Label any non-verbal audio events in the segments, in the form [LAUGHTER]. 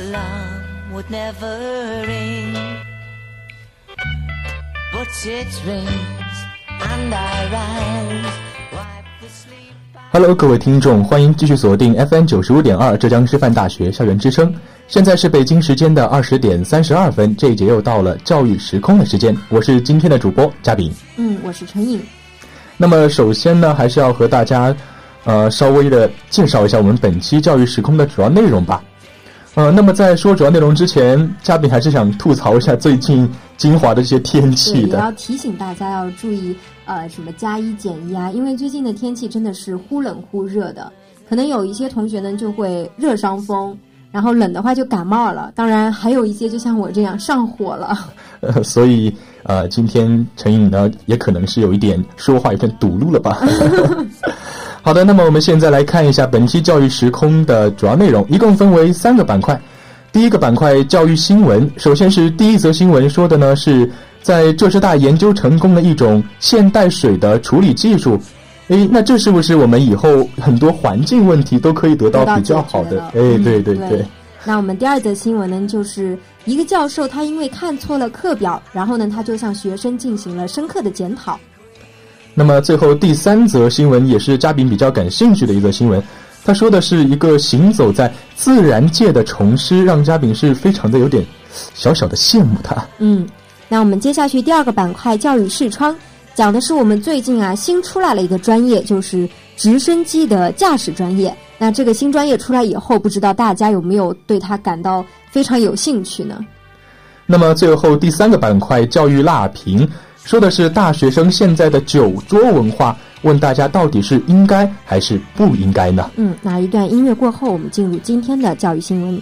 alarm would never ring. But it rings and I rise. Wipe the sleep. Hello，各位听众，欢迎继续锁定 FM 九十五点二浙江师范大学校园之声。现在是北京时间的二十点三十二分，这一节又到了教育时空的时间。我是今天的主播嘉宾。嗯，我是陈颖。那么首先呢，还是要和大家，呃，稍微的介绍一下我们本期教育时空的主要内容吧。呃，那么在说主要内容之前，嘉宾还是想吐槽一下最近金华的这些天气的，也的。要提醒大家要注意，呃，什么加衣减衣啊，因为最近的天气真的是忽冷忽热的，可能有一些同学呢就会热伤风，然后冷的话就感冒了，当然还有一些就像我这样上火了。[LAUGHS] 呃，所以呃，今天陈颖呢，也可能是有一点说话有点堵路了吧。[LAUGHS] 好的，那么我们现在来看一下本期教育时空的主要内容，一共分为三个板块。第一个板块教育新闻，首先是第一则新闻，说的呢是在浙师大研究成功的一种现代水的处理技术。诶，那这是不是我们以后很多环境问题都可以得到比较好的了？哎，嗯对对对那我们第二则新闻呢，就是一个教授他因为看错了课表，然后呢他就向学生进行了深刻的检讨。那么最后第三则新闻也是嘉宾比较感兴趣的一则新闻，他说的是一个行走在自然界的虫师，让嘉宾是非常的有点小小的羡慕他。嗯，那我们接下去第二个板块教育视窗，讲的是我们最近啊新出来了一个专业，就是直升机的驾驶专业。那这个新专业出来以后，不知道大家有没有对它感到非常有兴趣呢？那么最后第三个板块教育辣评，说的是大学生现在的酒桌文化，问大家到底是应该还是不应该呢？嗯，那一段音乐过后，我们进入今天的教育新闻。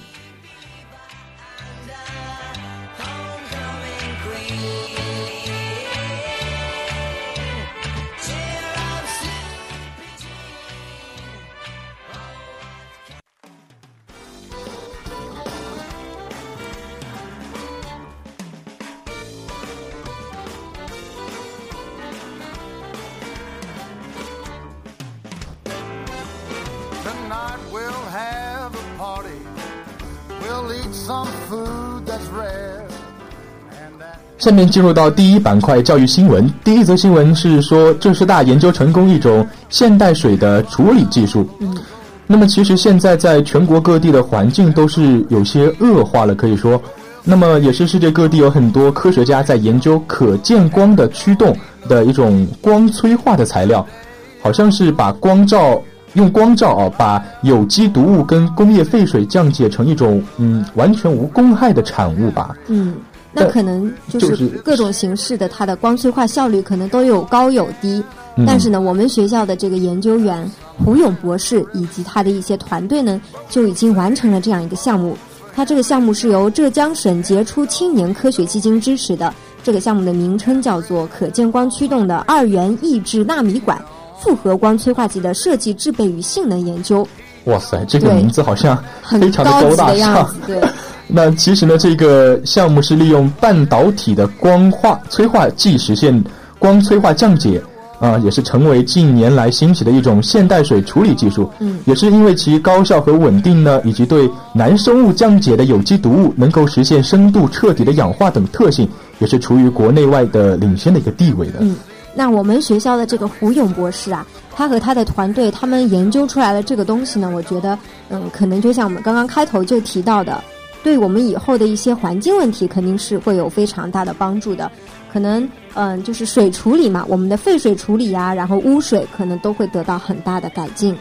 下面进入到第一板块教育新闻。第一则新闻是说，浙师大研究成功一种现代水的处理技术。嗯，那么其实现在在全国各地的环境都是有些恶化了，可以说，那么也是世界各地有很多科学家在研究可见光的驱动的一种光催化的材料，好像是把光照。用光照啊，把有机毒物跟工业废水降解成一种嗯完全无公害的产物吧。嗯，那可能就就是是各种形式的它的光催化效率可能都有高有低。嗯但是呢，我们学校的这个研究员胡勇博士以及他的一些团队呢，就已经完成了这样一个项目。它这个项目是由浙江省杰出青年科学基金支持的。这个项目的名称叫做可见光驱动的二元抑制纳米管复合光催化剂的设计、制备与性能研究，哇塞，这个名字好像非常的高大上。对，[LAUGHS] 那其实呢，这个项目是利用半导体的光化催化剂实现光催化降解，啊、也是成为近年来兴起的一种现代水处理技术。嗯，也是因为其高效和稳定呢，以及对难生物降解的有机毒物能够实现深度彻底的氧化等特性，也是处于国内外的领先的一个地位的。嗯那我们学校的这个胡勇博士啊，他和他的团队，他们研究出来了这个东西呢，我觉得，嗯，可能就像我们刚刚开头就提到的，对我们以后的一些环境问题肯定是会有非常大的帮助的。可能，嗯，就是水处理嘛，我们的废水处理啊，然后污水可能都会得到很大的改进。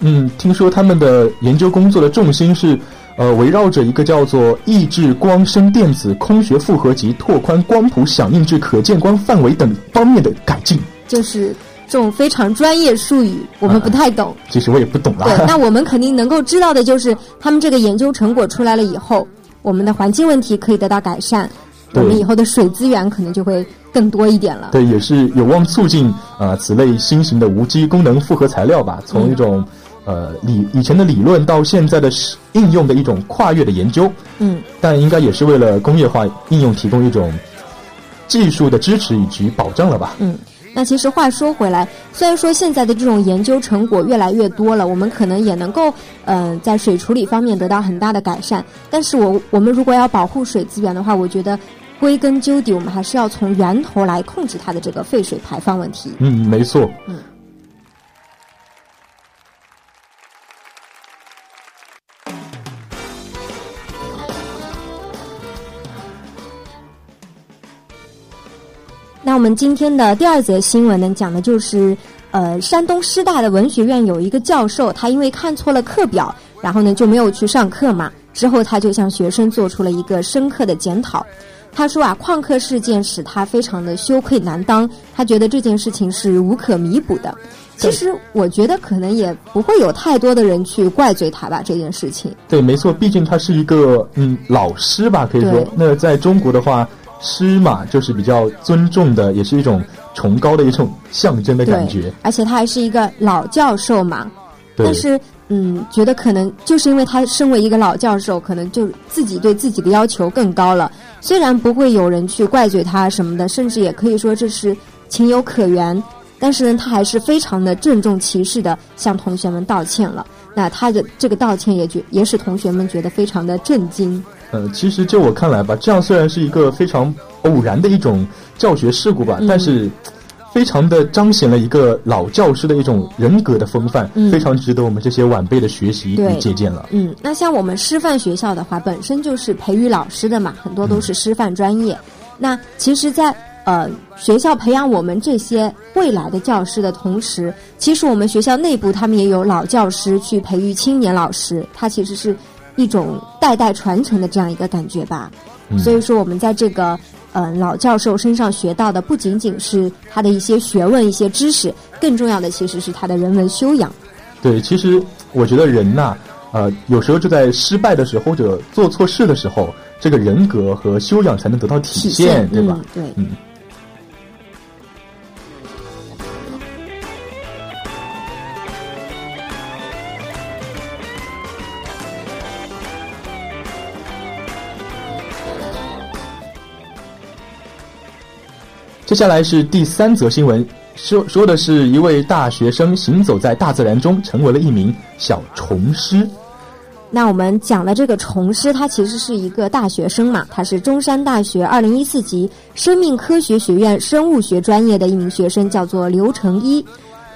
嗯，听说他们的研究工作的重心是，呃，围绕着一个叫做抑制光生电子空穴复合及拓宽光谱响应至可见光范围等方面的改进。就是这种非常专业术语，我们不太懂。其实我也不懂啦。对，那 [LAUGHS] 我们肯定能够知道的就是，他们这个研究成果出来了以后，我们的环境问题可以得到改善，我们以后的水资源可能就会更多一点了。对，也是有望促进啊、呃此类新型的无机功能复合材料吧，从一种、呃理以前的理论到现在的应用的一种跨越的研究，嗯，但应该也是为了工业化应用提供一种技术的支持以及保障了吧？嗯那其实话说回来，虽然说现在的这种研究成果越来越多了，我们可能也能够嗯、呃在水处理方面得到很大的改善，但是我我们如果要保护水资源的话，我觉得归根究底，我们还是要从源头来控制它的这个废水排放问题。嗯，没错。嗯那我们今天的第二则新闻呢，讲的就是，呃，山东师大的文学院有一个教授，他因为看错了课表，然后呢就没有去上课嘛。之后他就向学生做出了一个深刻的检讨。他说啊，旷课事件使他非常的羞愧难当，他觉得这件事情是无可弥补的。其实我觉得可能也不会有太多的人去怪罪他吧，这件事情。对，没错，毕竟他是一个嗯老师吧，可以说。那在中国的话，师嘛就是比较尊重的，也是一种崇高的一种象征的感觉对。，而且他还是一个老教授嘛。对但是，嗯，觉得可能就是因为他身为一个老教授，可能就自己对自己的要求更高了。虽然不会有人去怪罪他什么的，甚至也可以说这是情有可原，但是呢，他还是非常的郑重其事的向同学们道歉了。那他的这个道歉也觉也使同学们觉得非常的震惊。呃，其实就我看来吧，这样虽然是一个非常偶然的一种教学事故吧，嗯但是非常的彰显了一个老教师的一种人格的风范，嗯非常值得我们这些晚辈的学习与借鉴了。嗯，那像我们师范学校的话，本身就是培育老师的嘛，很多都是师范专业。那其实在，呃学校培养我们这些未来的教师的同时，其实我们学校内部他们也有老教师去培育青年老师，他其实是一种代代传承的这样一个感觉吧。嗯所以说，我们在这个呃老教授身上学到的，不仅仅是他的一些学问、一些知识，更重要的其实是他的人文修养。对，其实我觉得人呐、呃，有时候就在失败的时候或者做错事的时候，这个人格和修养才能得到体体现，对吧？嗯，对。嗯。接下来是第三则新闻，说说的是一位大学生行走在大自然中，成为了一名小虫师。那我们讲的这个虫师，他其实是一个大学生嘛，他是中山大学二零一四级生命科学学院生物学专业的一名学生，叫做刘成一。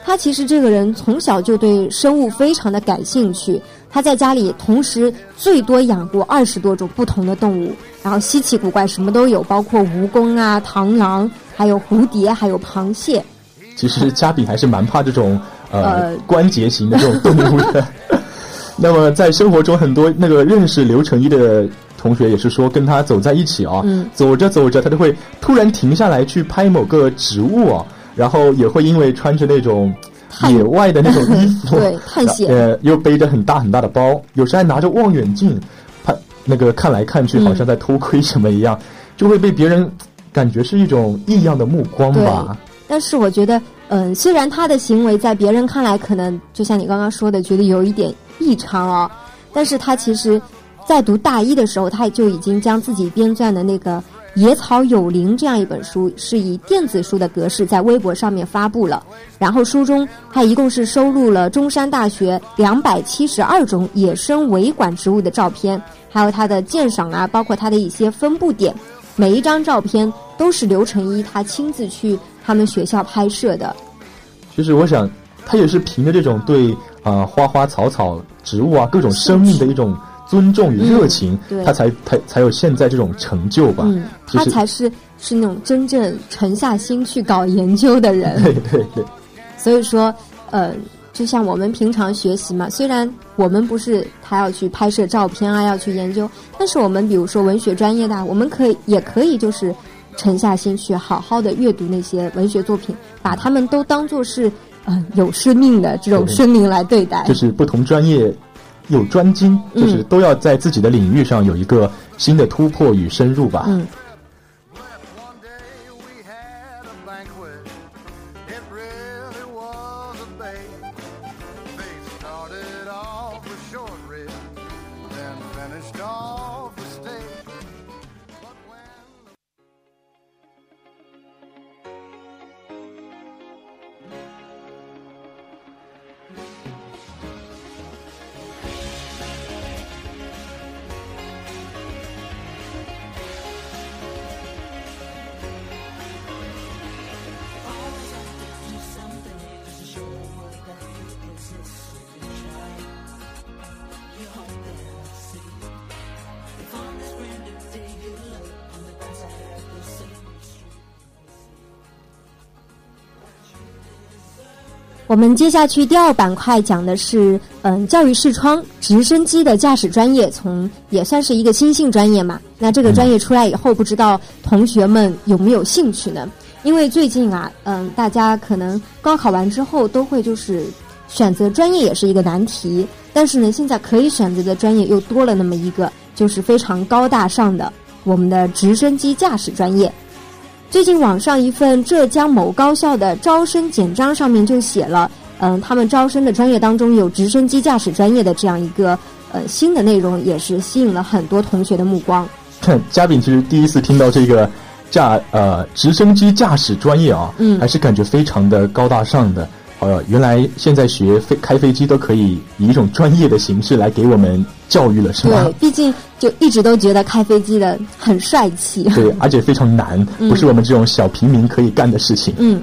他其实这个人从小就对生物非常的感兴趣，他在家里同时最多养过二十多种不同的动物，然后稀奇古怪什么都有，包括蜈蚣啊、螳螂，还有蝴蝶，还有螃蟹。其实嘉炳还是蛮怕这种呃呃关节型的这种动物的。[LAUGHS] 那么在生活中，很多那个认识刘成一的同学也是说，跟他走在一起啊，嗯走着走着，他就会突然停下来去拍某个植物啊，然后也会因为穿着那种探野外的那种衣服，[LAUGHS] 对探险。呃，又背着很大很大的包，有时还拿着望远镜，看那个看来看去，嗯。好像在偷窥什么一样，就会被别人感觉是一种异样的目光吧。但是我觉得，嗯，虽然他的行为在别人看来可能就像你刚刚说的，觉得有一点异常哦，但是他其实，在读大一的时候，他就已经将自己编撰的那个《野草有灵》这样一本书，是以电子书的格式在微博上面发布了。然后书中他一共是收录了中山大学两百七十二种野生维管植物的照片，还有它的鉴赏啊，包括它的一些分布点。每一张照片都是刘成一他亲自去他们学校拍摄的。其实我想，他也是凭着这种对啊、呃花花草草、植物啊各种生命的一种尊重与热情，嗯他才才才有现在这种成就吧。嗯，他才是是那种真正沉下心去搞研究的人。对对对，所以说，呃，就像我们平常学习嘛，虽然我们不是他要去拍摄照片啊，要去研究，但是我们比如说文学专业的啊，我们可以也可以就是沉下心去好好的阅读那些文学作品，把他们都当做是呃有生命的这种生命来对待。就是不同专业有专精，嗯就是都要在自己的领域上有一个新的突破与深入吧。嗯，我们接下去第二板块讲的是，嗯，教育视窗直升机的驾驶专业，从也算是一个新兴专业嘛。那这个专业出来以后，不知道同学们有没有兴趣呢？因为最近啊，嗯，大家可能高考完之后都会就是选择专业也是一个难题，但是呢，现在可以选择的专业又多了那么一个，就是非常高大上的我们的直升机驾驶专业。最近网上一份浙江某高校的招生简章上面就写了，嗯，他们招生的专业当中有直升机驾驶专业的这样一个呃新的内容，也是吸引了很多同学的目光。看嘉宾其实第一次听到这个驾呃直升机驾驶专业啊，嗯还是感觉非常的高大上的。呃，原来现在学飞开飞机都可以以一种专业的形式来给我们教育了，是吗对？，毕竟就一直都觉得开飞机的很帅气。[LAUGHS] 对，而且非常难，不是我们这种小平民可以干的事情。嗯，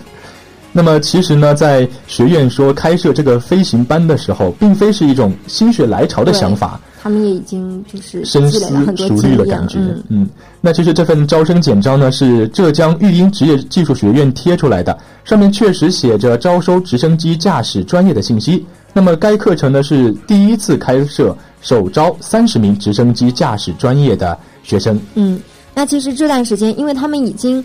那么其实呢，在学院说开设这个飞行班的时候，并非是一种心血来潮的想法，他们也已经就是深思积累了很多熟经验虑了感觉。嗯嗯，那其实这份招生简章呢是浙江育英职业技术学院贴出来的，上面确实写着招收直升机驾驶专业的信息。那么该课程呢是第一次开设，首招三十名直升机驾驶专业的学生。嗯，那其实这段时间，因为他们已经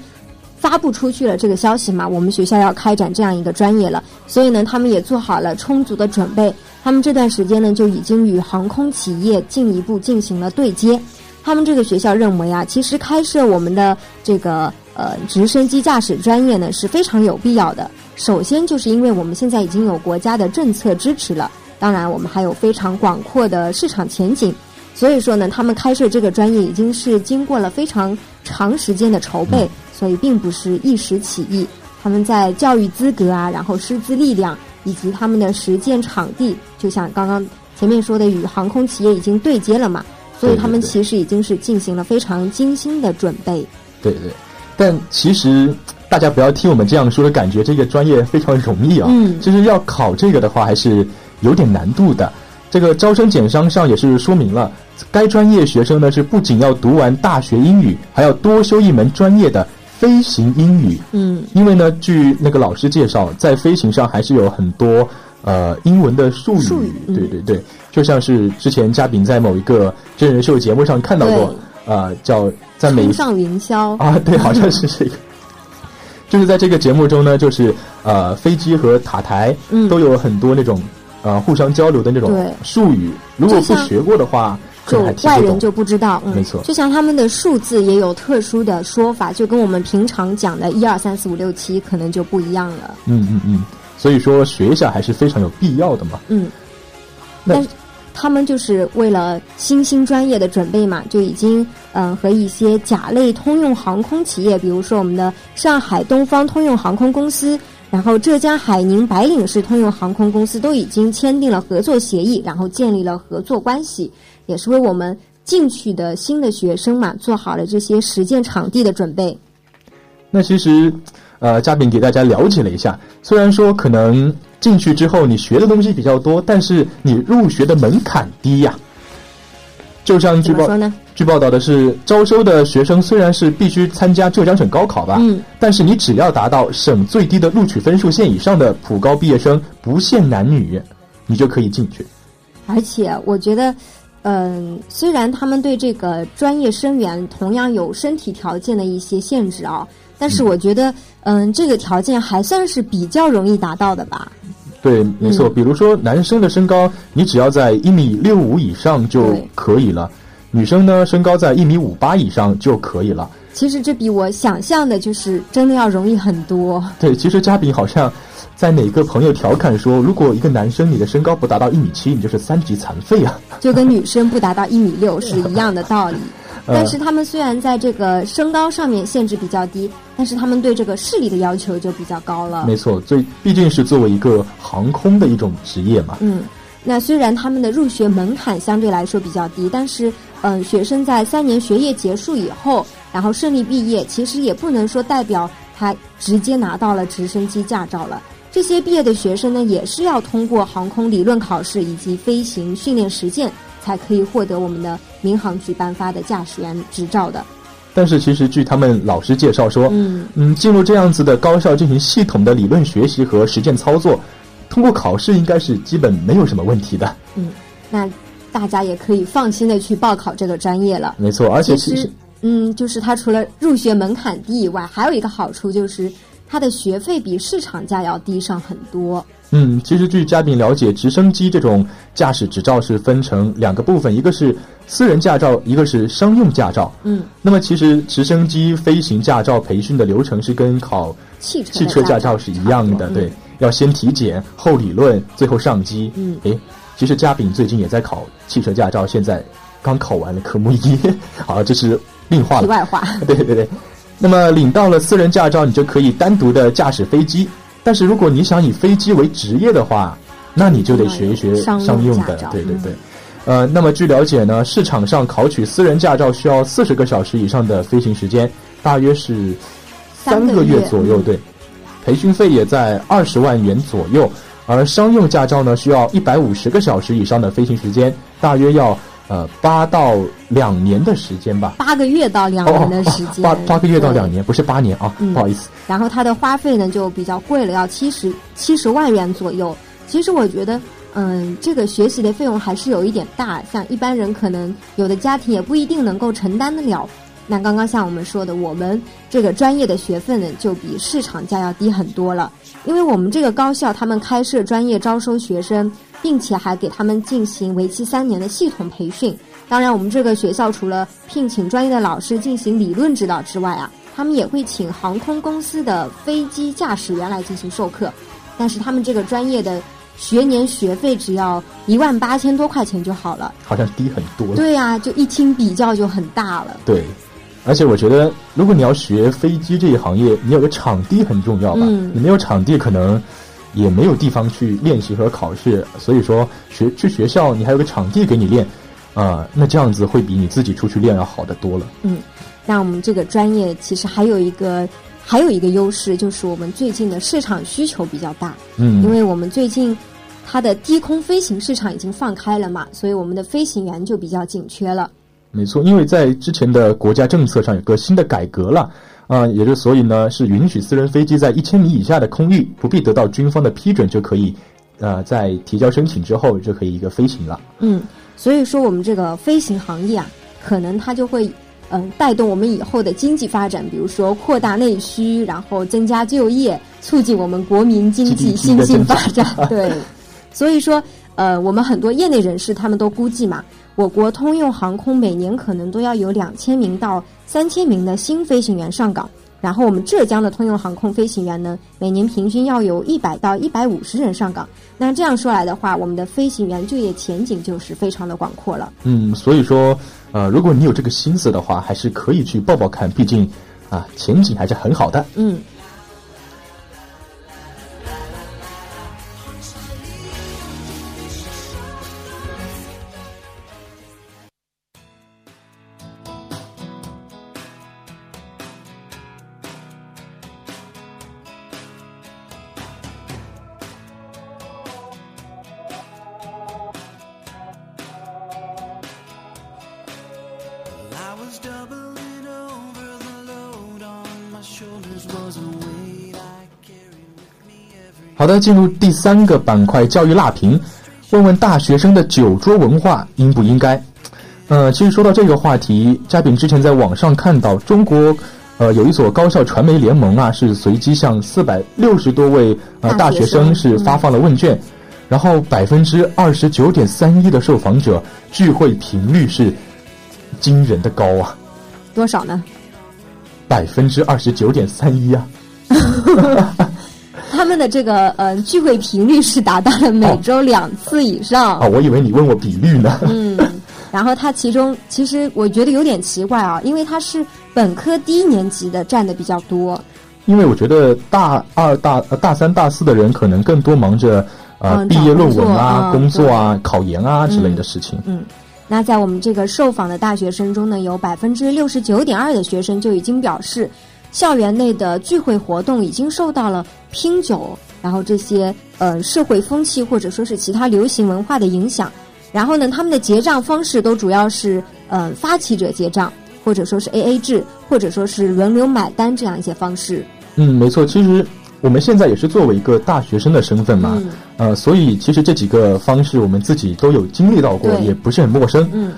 发布出去了这个消息嘛，我们学校要开展这样一个专业了，所以呢，他们也做好了充足的准备。他们这段时间呢，就已经与航空企业进一步进行了对接。他们这个学校认为啊，其实开设我们的这个呃直升机驾驶专业呢是非常有必要的。首先就是因为我们现在已经有国家的政策支持了，当然我们还有非常广阔的市场前景。所以说呢，他们开设这个专业已经是经过了非常长时间的筹备，所以并不是一时起意。他们在教育资格啊，然后师资力量以及他们的实践场地，就像刚刚前面说的，与航空企业已经对接了嘛，所以他们其实已经是进行了非常精心的准备。对对，但其实大家不要听我们这样说的感觉，这个专业非常容易啊。嗯其实要考这个的话，还是有点难度的。这个招生简章上也是说明了，该专业学生呢是不仅要读完大学英语，还要多修一门专业的飞行英语。嗯，因为呢，据那个老师介绍，在飞行上还是有很多呃英文的术语，术语嗯对对对，就像是之前嘉宾在某一个真人秀节目上看到过，呃，叫在每一上云霄。啊，对，好像是这个。[LAUGHS] 就是在这个节目中呢，就是呃，飞机和塔台嗯都有很多那种呃互相交流的那种术语，如果不学过的话，就。外人就不知道，嗯，没错就像他们的数字也有特殊的说法，就跟我们平常讲的一二三四五六七可能就不一样了。嗯嗯嗯，所以说学一下还是非常有必要的嘛。嗯，但是他们就是为了新兴专业的准备嘛，就已经嗯、呃和一些甲类通用航空企业，比如说我们的上海东方通用航空公司，然后浙江海宁白领市通用航空公司都已经签订了合作协议，然后建立了合作关系，也是为我们进去的新的学生嘛做好了这些实践场地的准备。那其实，呃，嘉宾给大家了解了一下，虽然说可能进去之后你学的东西比较多，但是你入学的门槛低呀。就像据报说呢？据报道的是，招收的学生虽然是必须参加浙江省高考吧，嗯，但是你只要达到省最低的录取分数线以上的普高毕业生，不限男女，你就可以进去。而且我觉得，嗯、虽然他们对这个专业生源同样有身体条件的一些限制啊，但是我觉得，嗯、这个条件还算是比较容易达到的吧。对，没错。嗯比如说男生的身高，你只要在一米六五以上就可以了；女生呢，身高在一米五八以上就可以了。其实这比我想象的，就是真的要容易很多。对，其实嘉宾好像在哪个朋友调侃说，如果一个男生你的身高不达到一米七，你就是三级残废啊。就跟女生不达到一米六是一样的道理。[LAUGHS] 呃但是他们虽然在这个身高上面限制比较低，但是他们对这个视力的要求就比较高了。没错，最毕竟是作为一个航空的一种职业嘛。嗯，那虽然他们的入学门槛相对来说比较低，但是嗯、学生在三年学业结束以后，然后顺利毕业，其实也不能说代表他直接拿到了直升机驾照了。这些毕业的学生呢，也是要通过航空理论考试以及飞行训练实践，才可以获得我们的民航局颁发的驾驶员执照的。但是其实据他们老师介绍说，嗯嗯，进入这样子的高校进行系统的理论学习和实践操作，通过考试应该是基本没有什么问题的。嗯，那大家也可以放心的去报考这个专业了。没错，而且其实，嗯，就是它除了入学门槛低以外，还有一个好处就是它的学费比市场价要低上很多。嗯，其实据嘉宾了解，直升机这种驾驶执照是分成两个部分，一个是私人驾照，一个是商用驾照。嗯，那么其实直升机飞行驾照培训的流程是跟考汽车汽车驾照是一样的，对，要先体检，后理论，最后上机。嗯诶，其实嘉炳最近也在考汽车驾照，现在刚考完了科目一，[LAUGHS] 好，这是另话了。题外话，[LAUGHS] 对对对，那么领到了私人驾照，你就可以单独的驾驶飞机。但是如果你想以飞机为职业的话，那你就得学一学商用的。对对对。呃，那么据了解呢，市场上考取私人驾照需要四十个小时以上的飞行时间，大约是三三个个月月左右。嗯对，培训费也在二十万元左右。而商用驾照呢，需要一百五十个小时以上的飞行时间，大约要呃八到两年的时间吧。八个月到两哦年的时间，八八个月到两年，不是八年啊，嗯不好意思。然后它的花费呢就比较贵了，要七十七十万元左右。其实我觉得，嗯，这个学习的费用还是有一点大，像一般人可能有的家庭也不一定能够承担得了。那刚刚像我们说的，我们这个专业的学费呢，就比市场价要低很多了。因为我们这个高校，他们开设专业招收学生，并且还给他们进行为期三年的系统培训。当然，我们这个学校除了聘请专业的老师进行理论指导之外啊，他们也会请航空公司的飞机驾驶员来进行授课。但是他们这个专业的学年学费只要一万八千多块钱就好了。好像低很多。对呀、就一听比较就很大了。对，而且我觉得，如果你要学飞机这一行业，你有个场地很重要吧？嗯你没有场地，可能也没有地方去练习和考试。所以说，学去学校，你还有个场地给你练，啊、那这样子会比你自己出去练要好得多了。嗯，那我们这个专业其实还有一个还有一个优势，就是我们最近的市场需求比较大。嗯，因为我们最近它的低空飞行市场已经放开了嘛，所以我们的飞行员就比较紧缺了。没错，因为在之前的国家政策上有个新的改革了，啊、也就所以呢是允许私人飞机在一千米以下的空域不必得到军方的批准就可以，呃，在提交申请之后就可以一个飞行了。嗯，所以说我们这个飞行行业啊，可能它就会嗯、带动我们以后的经济发展，比如说扩大内需，然后增加就业，促进我们国民经济新兴的增长发展。[LAUGHS] 对，所以说呃，我们很多业内人士他们都估计嘛，我国通用航空每年可能都要有两千名到三千名的新飞行员上岗。然后我们浙江的通用航空飞行员呢，每年平均要有一百到一百五十人上岗。那这样说来的话，我们的飞行员就业前景就是非常的广阔了。嗯，所以说，呃，如果你有这个心思的话，还是可以去报报看，毕竟啊，前景还是很好的。嗯，好的，进入第三个板块，教育辣评，问问大学生的酒桌文化应不应该？呃，其实说到这个话题，嘉宾之前在网上看到，中国呃有一所高校传媒联盟啊，是随机向四百六十多位呃大学生生是发放了问卷，然后百分之二十九点三一的受访者聚会频率是惊人的高啊，多少呢？百分之二十九点三一啊。[LAUGHS] 他们的这个呃聚会频率是达到了每周两次以上。啊，我以为你问我比率呢。嗯，然后他其中其实我觉得有点奇怪啊，因为他是本科低年级的占的比较多。因为我觉得大二、大呃大三、大四的人可能更多忙着呃嗯毕业论文啊、找工作啊、考研啊之类的事情。嗯，那在我们这个受访的大学生中呢，有百分之六十九点二的学生就已经表示，校园内的聚会活动已经受到了拼酒，然后这些呃社会风气或者说是其他流行文化的影响。然后呢，他们的结账方式都主要是呃发起者结账，或者说是 A A 制，或者说是轮流买单这样一些方式。嗯，没错。其实我们现在也是作为一个大学生的身份嘛，嗯呃，所以其实这几个方式我们自己都有经历到过，也不是很陌生。嗯，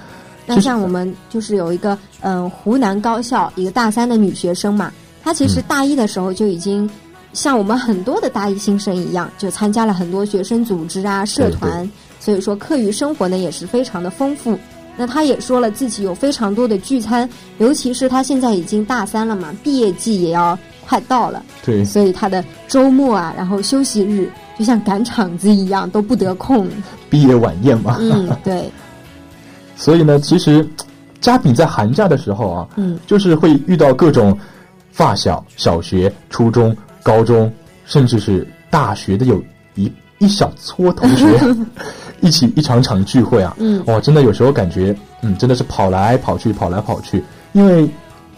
那像我们就是有一个嗯、湖南高校一个大三的女学生嘛，她其实嗯。大一的时候就已经像我们很多的大一新生一样，就参加了很多学生组织啊、社团，所以说课余生活呢也是非常的丰富。那他也说了自己有非常多的聚餐，尤其是他现在已经大三了嘛，毕业季也要快到了，对，所以他的周末啊，然后休息日就像赶场子一样都不得空。毕业晚宴嘛，嗯，对，[LAUGHS] 所以呢，其实嘉宾在寒假的时候啊，嗯，就是会遇到各种发小、小学、初中、高中，甚至是大学的有一一小撮同学 [LAUGHS] 一起一场场聚会啊，嗯。哇，真的有时候感觉，嗯，真的是跑来跑去，跑来跑去，因为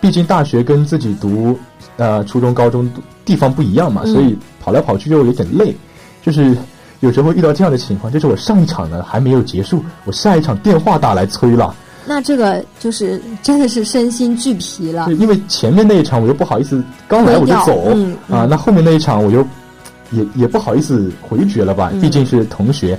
毕竟大学跟自己读呃初中、高中地方不一样嘛，嗯。所以跑来跑去就有点累，就是。有时候会遇到这样的情况，就是我上一场呢还没有结束，我下一场电话打来催了，那这个就是真的是身心俱疲了对，。因为前面那一场我又不好意思刚来我就走嗯嗯啊，那后面那一场我又也也不好意思回绝了吧，嗯毕竟是同学，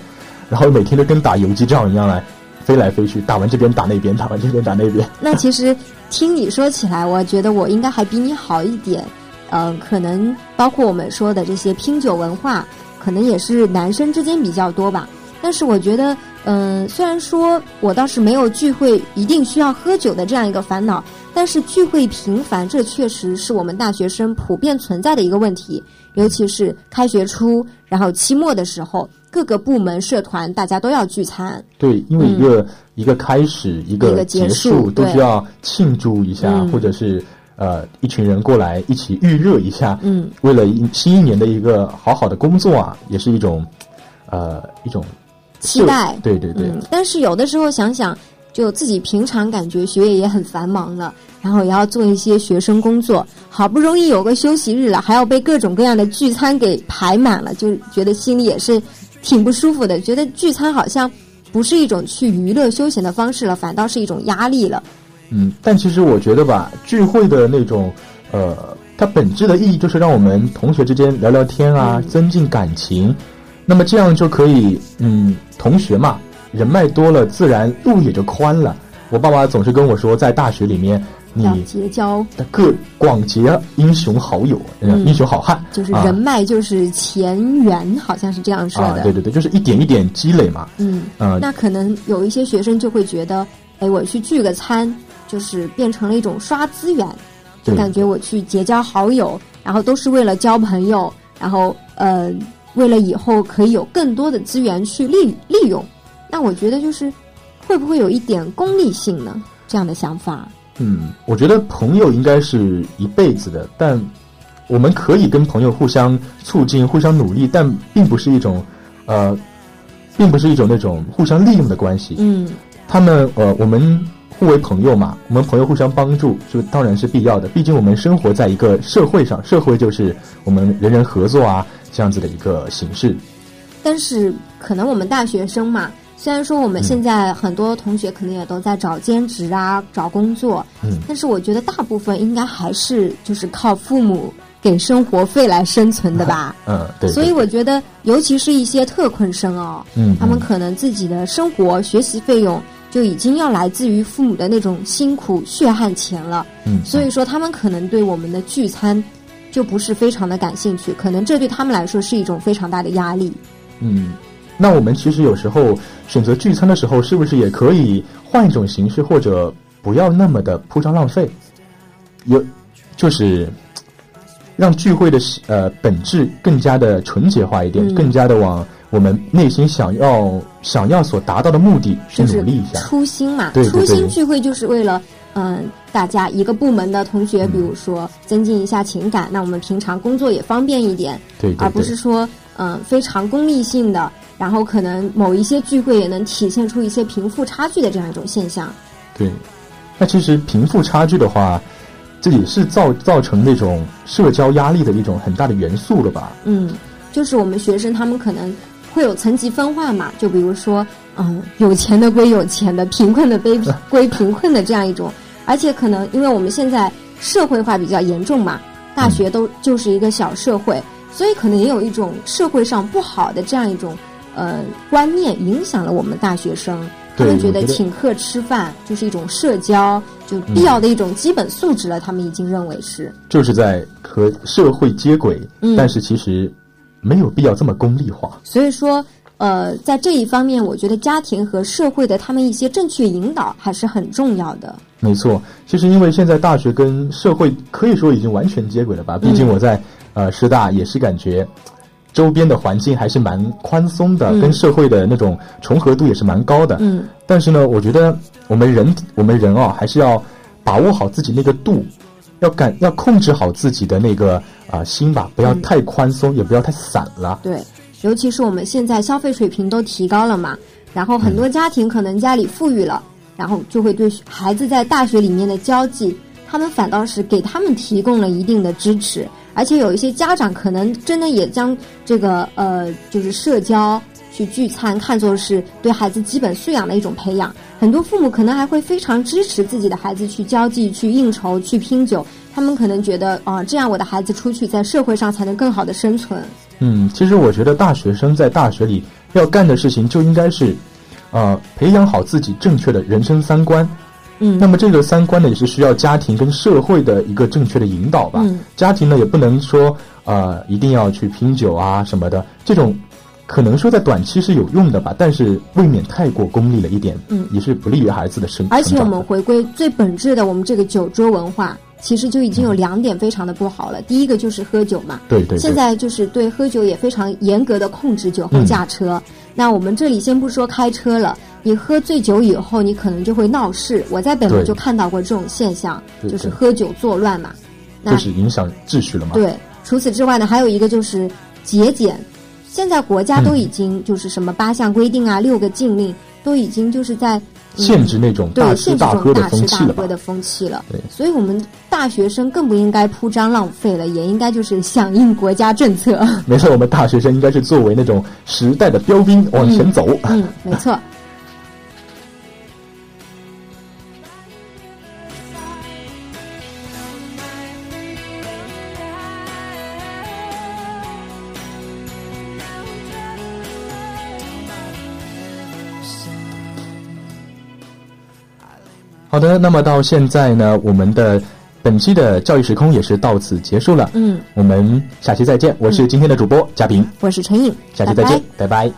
然后每天都跟打游击战一样来飞来飞去，打完这边打那边，打完这边打那边。那其 [LAUGHS] 实听你说起来，我觉得我应该还比你好一点。嗯、可能包括我们说的这些拼酒文化，可能也是男生之间比较多吧。但是我觉得，嗯、虽然说我倒是没有聚会一定需要喝酒的这样一个烦恼，但是聚会频繁，这确实是我们大学生普遍存在的一个问题。尤其是开学初，然后期末的时候，各个部门社团大家都要聚餐。对，因为一个、一个开始，一个个结结束都需要庆祝一下，嗯或者是呃一群人过来一起预热一下。嗯，为了一新一年的一个好好的工作啊，也是一种呃一种期待。对对对，嗯，但是有的时候想想，就自己平常感觉学业也很繁忙了，然后也要做一些学生工作，好不容易有个休息日了，还要被各种各样的聚餐给排满了，就觉得心里也是挺不舒服的，觉得聚餐好像不是一种去娱乐休闲的方式了，反倒是一种压力了。嗯，但其实我觉得吧，聚会的那种，呃，它本质的意义就是让我们同学之间聊聊天啊，增进感情。那么这样就可以，嗯，同学嘛，人脉多了，自然路也就宽了。我爸爸总是跟我说，在大学里面，你要结交，的各广结英雄好友，嗯英雄好汉，就是啊人脉就是前缘，好像是这样说啊，的。对对对，就是一点一点积累嘛。嗯，嗯、那可能有一些学生就会觉得，哎，我去聚个餐，就是变成了一种刷资源，就感觉我去结交好友，然后都是为了交朋友，然后呃，为了以后可以有更多的资源去利利用。那我觉得就是会不会有一点功利性呢？这样的想法，嗯，我觉得朋友应该是一辈子的，但我们可以跟朋友互相促进、互相努力，但并不是一种，呃，并不是一种那种互相利用的关系。嗯他们呃，我们互为朋友嘛，我们朋友互相帮助，就当然是必要的。毕竟我们生活在一个社会上，社会就是我们人人合作啊这样子的一个形式。但是可能我们大学生嘛，虽然说我们现在很多同学可能也都在找兼职啊、找工作，嗯但是我觉得大部分应该还是就是靠父母给生活费来生存的吧。[LAUGHS] 嗯，对。所以我觉得，尤其是一些特困生哦，嗯，他们嗯可能自己的生活、学习费用就已经要来自于父母的那种辛苦血汗钱了。嗯，所以说，他们可能对我们的聚餐就不是非常的感兴趣，可能这对他们来说是一种非常大的压力。嗯，那我们其实有时候选择聚餐的时候，是不是也可以换一种形式，或者不要那么的铺张浪费？有，就是让聚会的呃本质更加的纯洁化一点，嗯更加的往我们内心想要想要所达到的目的去努力一下。初心嘛，对对初心聚会就是为了，嗯、大家一个部门的同学，比如说增进一下情感，那我们平常工作也方便一点，对对而不是，说，嗯、非常功利性的，然后可能某一些聚会也能体现出一些贫富差距的这样一种现象。对。那其实贫富差距的话，这也是造造成那种社交压力的一种很大的元素了吧？嗯，就是我们学生他们可能会有层级分化嘛，就比如说，嗯，有钱的归有钱的，贫困的归 [LAUGHS] 归贫困的这样一种，而且可能因为我们现在社会化比较严重嘛，大学都就是一个小社会，所以可能也有一种社会上不好的这样一种呃观念影响了我们大学生。他们觉得请客吃饭就是一种社交，就必要的一种基本素质了。他们已经认为是。就是在和社会接轨，嗯但是其实没有必要这么功利化。所以说，呃，在这一方面，我觉得家庭和社会的他们一些正确引导还是很重要的。没错，其实因为现在大学跟社会可以说已经完全接轨了吧？毕竟我在、呃师大也是感觉周边的环境还是蛮宽松的，嗯跟社会的那种重合度也是蛮高的。嗯，但是呢，我觉得我们人我们人啊，还是要把握好自己那个度，要感要控制好自己的那个啊、心吧，不要嗯太宽松，也不要太散了。对，尤其是我们现在消费水平都提高了嘛，然后很多家庭可能家里富裕了，然后就会对孩子在大学里面的交际，他们反倒是给他们提供了一定的支持，而且有一些家长可能真的也将这个呃，就是社交。去聚餐看作是对孩子基本素养的一种培养，很多父母可能还会非常支持自己的孩子去交际、去应酬、去拼酒。他们可能觉得啊、这样我的孩子出去在社会上才能更好的生存。嗯，其实我觉得大学生在大学里要干的事情就应该是，呃，培养好自己正确的人生三观。嗯那么这个三观呢，也是需要家庭跟社会的一个正确的引导吧。嗯家庭呢，也不能说呃一定要去拼酒啊什么的，这种可能说在短期是有用的吧，但是未免太过功利了一点。嗯也是不利于孩子的生。而且我们回归最本质的，我们这个酒桌文化，其实就已经有两点非常的不好了。第一个就是喝酒嘛，对对对，现在就是对喝酒也非常严格的控制酒后驾车。那我们这里先不说开车了，你喝醉酒以后，你可能就会闹事。我在北门就看到过这种现象，对就是喝酒作乱嘛。那就是影响秩序了嘛。对，除此之外呢，还有一个就是节俭。现在国家都已经就是什么八项规定啊，六个禁令，都已经就是在、嗯限制那种大对吃大喝？的风气了。对所以我们大学生更不应该铺张浪费了，也应该就是响应国家政策。没错，我们大学生应该是作为那种时代的标兵往前走。嗯，没错。好的，那么到现在呢，我们的本期的教育时空也是到此结束了。嗯，我们下期再见，我是今天的主播嘉宾，我是陈颖，下期再见，拜拜